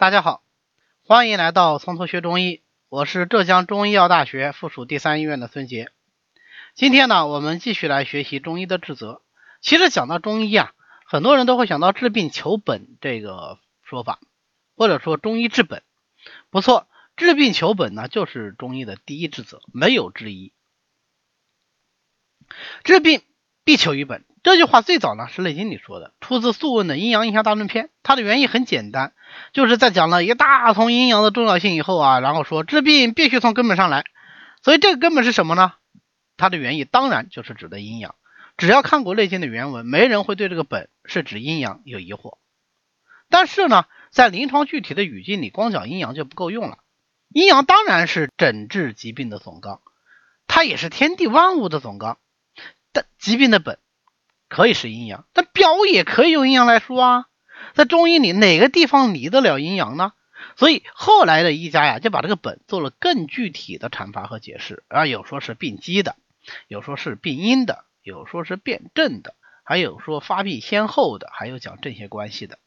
大家好，欢迎来到从头学中医，我是浙江中医药大学附属第三医院的孙杰。今天呢，我们继续来学习中医的治则。其实讲到中医啊，很多人都会想到治病求本这个说法，或者说中医治本。不错，治病求本呢，就是中医的第一治则，没有之一。治病必求于本。这句话最早呢是《内经》里说的，出自《素问》的《阴阳应象大论篇》。它的原意很简单，就是在讲了一大通阴阳的重要性以后啊，然后说治病必须从根本上来。所以这个根本是什么呢？它的原意当然就是指的阴阳。只要看过《内经》的原文，没人会对这个本是指阴阳有疑惑。但是呢，在临床具体的语境里，光讲阴阳就不够用了。阴阳当然是诊治疾病的总纲，它也是天地万物的总纲。但疾病的本。可以是阴阳，但表也可以用阴阳来说啊。在中医里，哪个地方离得了阴阳呢？所以后来的医家呀，就把这个本做了更具体的阐发和解释啊。有说是病机的，有说是病因的，有说是辨证的，还有说发病先后的，还有讲正邪关系的。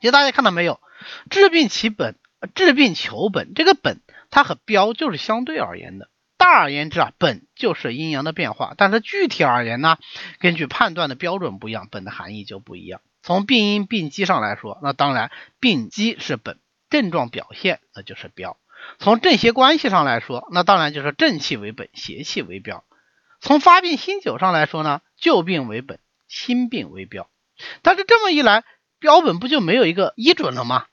其实大家看到没有？治病其本，治病求本，这个本它和标就是相对而言的。大而言之啊，本就是阴阳的变化，但是具体而言呢，根据判断的标准不一样，本的含义就不一样。从病因病机上来说，那当然病机是本，症状表现那就是标。从正邪关系上来说，那当然就是正气为本，邪气为标。从发病新酒上来说呢，旧病为本，新病为标。但是这么一来，标本不就没有一个依准了吗？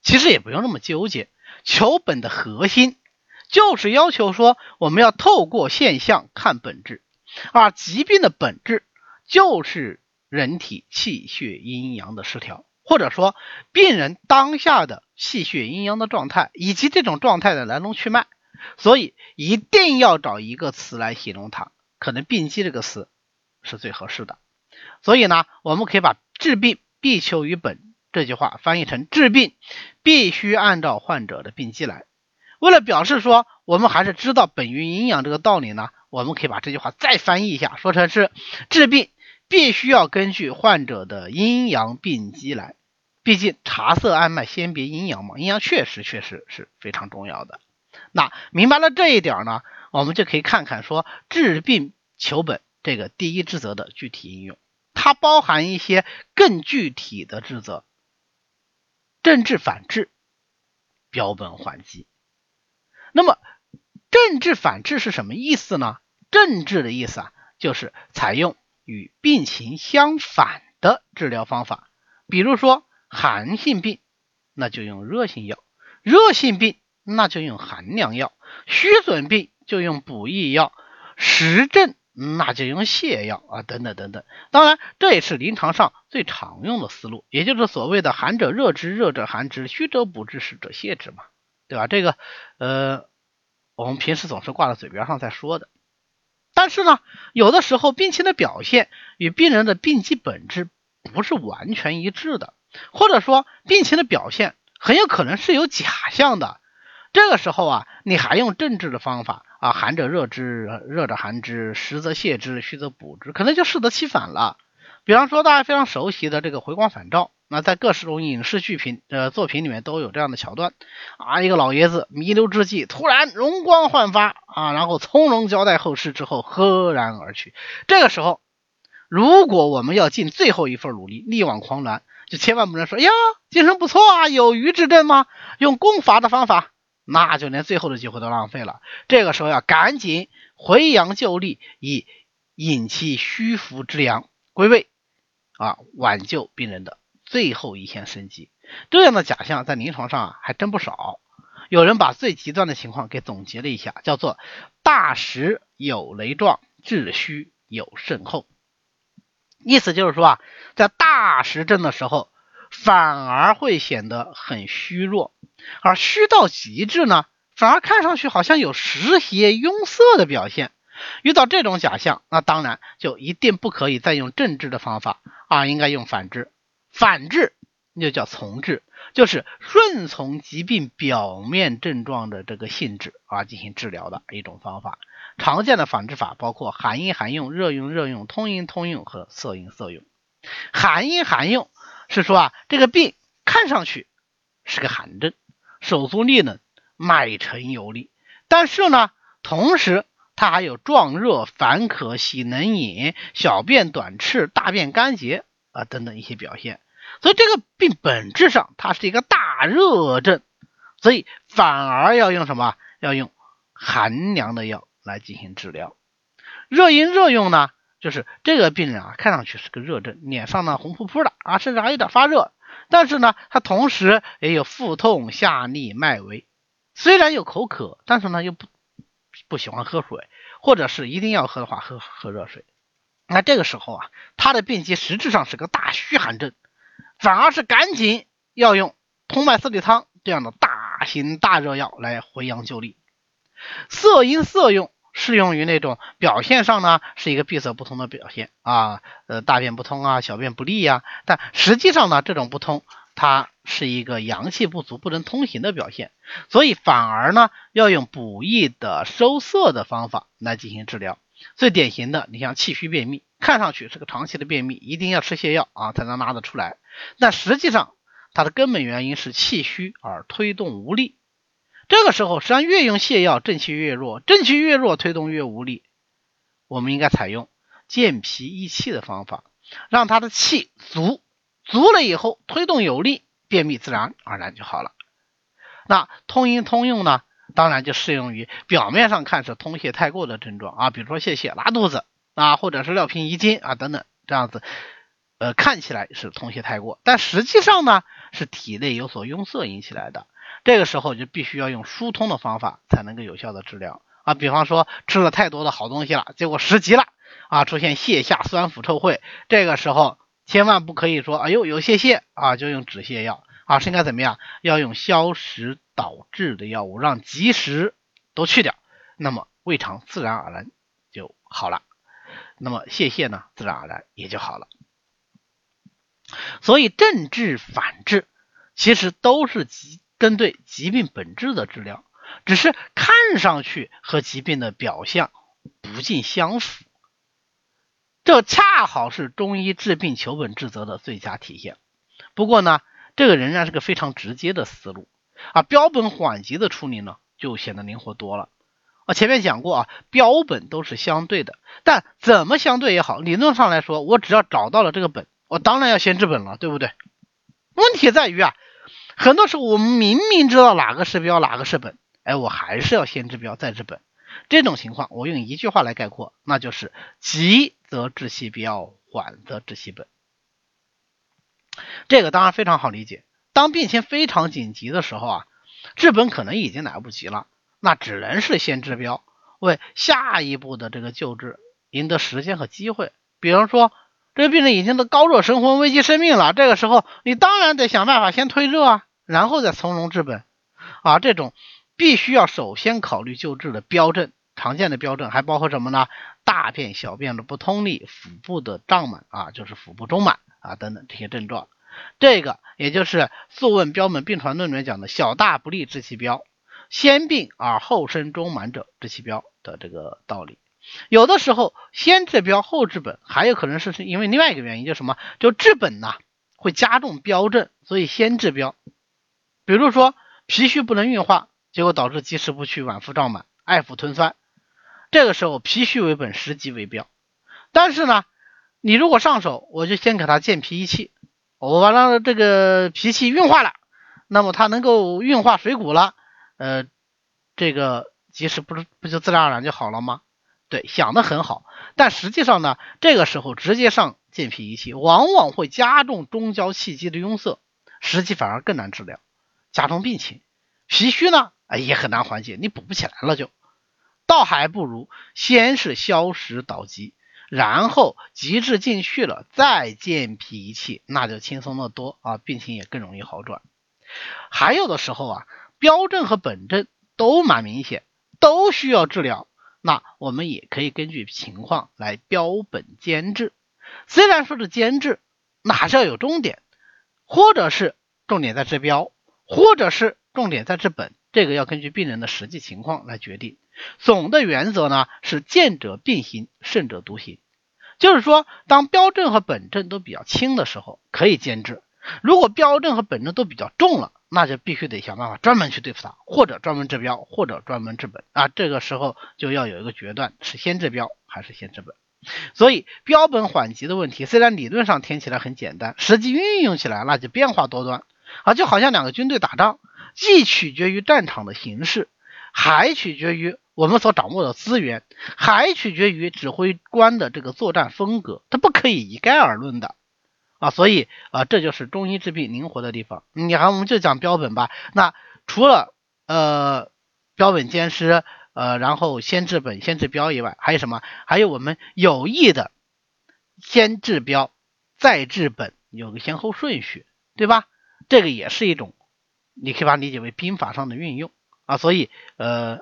其实也不用那么纠结，求本的核心。就是要求说，我们要透过现象看本质，而疾病的本质就是人体气血阴阳的失调，或者说病人当下的气血阴阳的状态，以及这种状态的来龙去脉。所以一定要找一个词来形容它，可能病机这个词是最合适的。所以呢，我们可以把“治病必求于本”这句话翻译成“治病必须按照患者的病机来”。为了表示说我们还是知道本于阴阳这个道理呢，我们可以把这句话再翻译一下，说成是治病必须要根据患者的阴阳病机来。毕竟察色按脉先别阴阳嘛，阴阳确实确实是非常重要的。那明白了这一点呢，我们就可以看看说治病求本这个第一职责的具体应用，它包含一些更具体的职责：正治反治，标本缓急。那么，正治反治是什么意思呢？正治的意思啊，就是采用与病情相反的治疗方法。比如说寒性病，那就用热性药；热性病，那就用寒凉药；虚损病就用补益药；实症那就用泻药啊，等等等等。当然，这也是临床上最常用的思路，也就是所谓的寒者热之，热者寒之，虚者补之，实者泻之嘛。对吧？这个，呃，我们平时总是挂在嘴边上在说的，但是呢，有的时候病情的表现与病人的病机本质不是完全一致的，或者说病情的表现很有可能是有假象的。这个时候啊，你还用正治的方法啊，寒者热之，热者寒之，实则泻之，虚则补之，可能就适得其反了。比方说大家非常熟悉的这个回光返照。那在各式种影视剧品呃作品里面都有这样的桥段啊，一个老爷子弥留之际突然容光焕发啊，然后从容交代后事之后赫然而去。这个时候，如果我们要尽最后一份努力力挽狂澜，就千万不能说呀精神不错啊，有余之症吗？用攻伐的方法，那就连最后的机会都浪费了。这个时候要赶紧回阳救力，以引其虚浮之阳归位啊，挽救病人的。最后一线生机，这样的假象在临床上啊还真不少。有人把最极端的情况给总结了一下，叫做“大实有雷状，治虚有甚后”。意思就是说啊，在大实症的时候，反而会显得很虚弱；而虚到极致呢，反而看上去好像有实邪壅塞的表现。遇到这种假象，那当然就一定不可以再用正治的方法啊，应该用反治。反治又叫从治，就是顺从疾病表面症状的这个性质啊进行治疗的一种方法。常见的反治法包括寒阴寒用、热用热用、通阴通用和色阴色用。寒阴寒用是说啊，这个病看上去是个寒症，手足利冷，脉沉有力。但是呢，同时它还有壮热、烦渴、喜能饮、小便短赤、大便干结啊等等一些表现。所以这个病本质上它是一个大热症，所以反而要用什么？要用寒凉的药来进行治疗。热饮热用呢，就是这个病人啊，看上去是个热症，脸上呢红扑扑的啊，甚至还有点发热。但是呢，他同时也有腹痛、下痢、脉微，虽然有口渴，但是呢又不不喜欢喝水，或者是一定要喝的话，喝喝热水。那这个时候啊，他的病机实质上是个大虚寒症。反而是赶紧要用通脉四逆汤这样的大型大热药来回阳救力。色阴色用适用于那种表现上呢是一个闭塞不通的表现啊，呃大便不通啊，小便不利呀。但实际上呢，这种不通它是一个阳气不足不能通行的表现，所以反而呢要用补益的收涩的方法来进行治疗。最典型的，你像气虚便秘，看上去是个长期的便秘，一定要吃泻药啊才能拉得出来。但实际上，它的根本原因是气虚而推动无力。这个时候，实际上越用泻药，正气越弱，正气越弱，推动越无力。我们应该采用健脾益气的方法，让他的气足，足了以后推动有力，便秘自然而然就好了。那通阴通用呢？当然就适用于表面上看是通泄太过的症状啊，比如说泄泻、拉肚子啊，或者是尿频遗精啊等等这样子。呃，看起来是通泄太过，但实际上呢是体内有所壅塞引起来的。这个时候就必须要用疏通的方法才能够有效的治疗啊。比方说吃了太多的好东西了，结果食积了啊，出现泻下、酸腐、臭秽，这个时候千万不可以说哎呦有泄泻啊就用止泻药啊，是应该怎么样？要用消食导滞的药物，让积食都去掉，那么胃肠自然而然就好了，那么泄泻呢自然而然也就好了。所以正治反治其实都是疾针对疾病本质的治疗，只是看上去和疾病的表象不尽相符，这恰好是中医治病求本治则的最佳体现。不过呢，这个仍然是个非常直接的思路啊，标本缓急的处理呢就显得灵活多了我。前面讲过啊，标本都是相对的，但怎么相对也好，理论上来说，我只要找到了这个本。我当然要先治本了，对不对？问题在于啊，很多时候我们明明知道哪个是标，哪个是本，哎，我还是要先治标再治本。这种情况，我用一句话来概括，那就是急则治其标，缓则治其本。这个当然非常好理解。当病情非常紧急的时候啊，治本可能已经来不及了，那只能是先治标，为下一步的这个救治赢得时间和机会。比方说。这个病人已经都高热生昏，危及生命了。这个时候，你当然得想办法先退热啊，然后再从容治本啊。这种必须要首先考虑救治的标症，常见的标症还包括什么呢？大便、小便的不通利，腹部的胀满啊，就是腹部中满啊等等这些症状。这个也就是《素问·标本病传论》里面讲的“小大不利治其标，先病而后生中满者治其标”的这个道理。有的时候先治标后治本，还有可能是是因为另外一个原因，就什么？就治本呐会加重标症，所以先治标。比如说脾虚不能运化，结果导致积食不去，脘腹胀满，爱腹吞酸，这个时候脾虚为本，食积为标。但是呢，你如果上手，我就先给他健脾益气，我把他这个脾气运化了，那么他能够运化水谷了，呃，这个积食不是不就自然而然就好了吗？对，想的很好，但实际上呢，这个时候直接上健脾益气，往往会加重中焦气机的壅塞，实际反而更难治疗，加重病情。脾虚呢，哎也很难缓解，你补不起来了就，倒还不如先是消食导积，然后积滞进去了，再健脾气，那就轻松的多啊，病情也更容易好转。还有的时候啊，标症和本症都蛮明显，都需要治疗。那我们也可以根据情况来标本兼治，虽然说是兼治，那还是要有重点，或者是重点在治标，或者是重点在治本，这个要根据病人的实际情况来决定。总的原则呢是见者并行，胜者独行，就是说当标症和本症都比较轻的时候可以兼治，如果标症和本症都比较重了，那就必须得想办法专门去对付它，或者专门治标，或者专门治本啊。这个时候就要有一个决断，是先治标还是先治本。所以标本缓急的问题，虽然理论上听起来很简单，实际运用起来那就变化多端啊，就好像两个军队打仗，既取决于战场的形势，还取决于我们所掌握的资源，还取决于指挥官的这个作战风格，它不可以一概而论的。啊，所以啊，这就是中医治病灵活的地方。你看，我们就讲标本吧。那除了呃标本兼施，呃，然后先治本先治标以外，还有什么？还有我们有意的先治标再治本，有个先后顺序，对吧？这个也是一种，你可以把它理解为兵法上的运用啊。所以呃，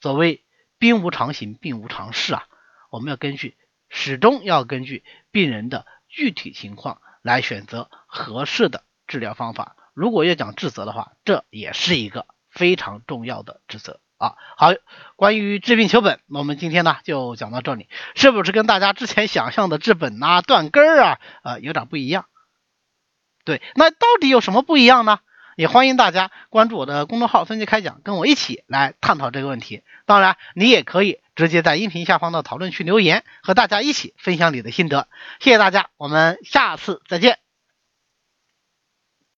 所谓兵无常形，病无常势啊，我们要根据始终要根据病人的。具体情况来选择合适的治疗方法。如果要讲治则的话，这也是一个非常重要的职责啊。好，关于治病求本，那我们今天呢就讲到这里，是不是跟大家之前想象的治本啊、断根儿啊，呃，有点不一样？对，那到底有什么不一样呢？也欢迎大家关注我的公众号“分析开讲”，跟我一起来探讨这个问题。当然，你也可以。直接在音频下方的讨论区留言，和大家一起分享你的心得。谢谢大家，我们下次再见。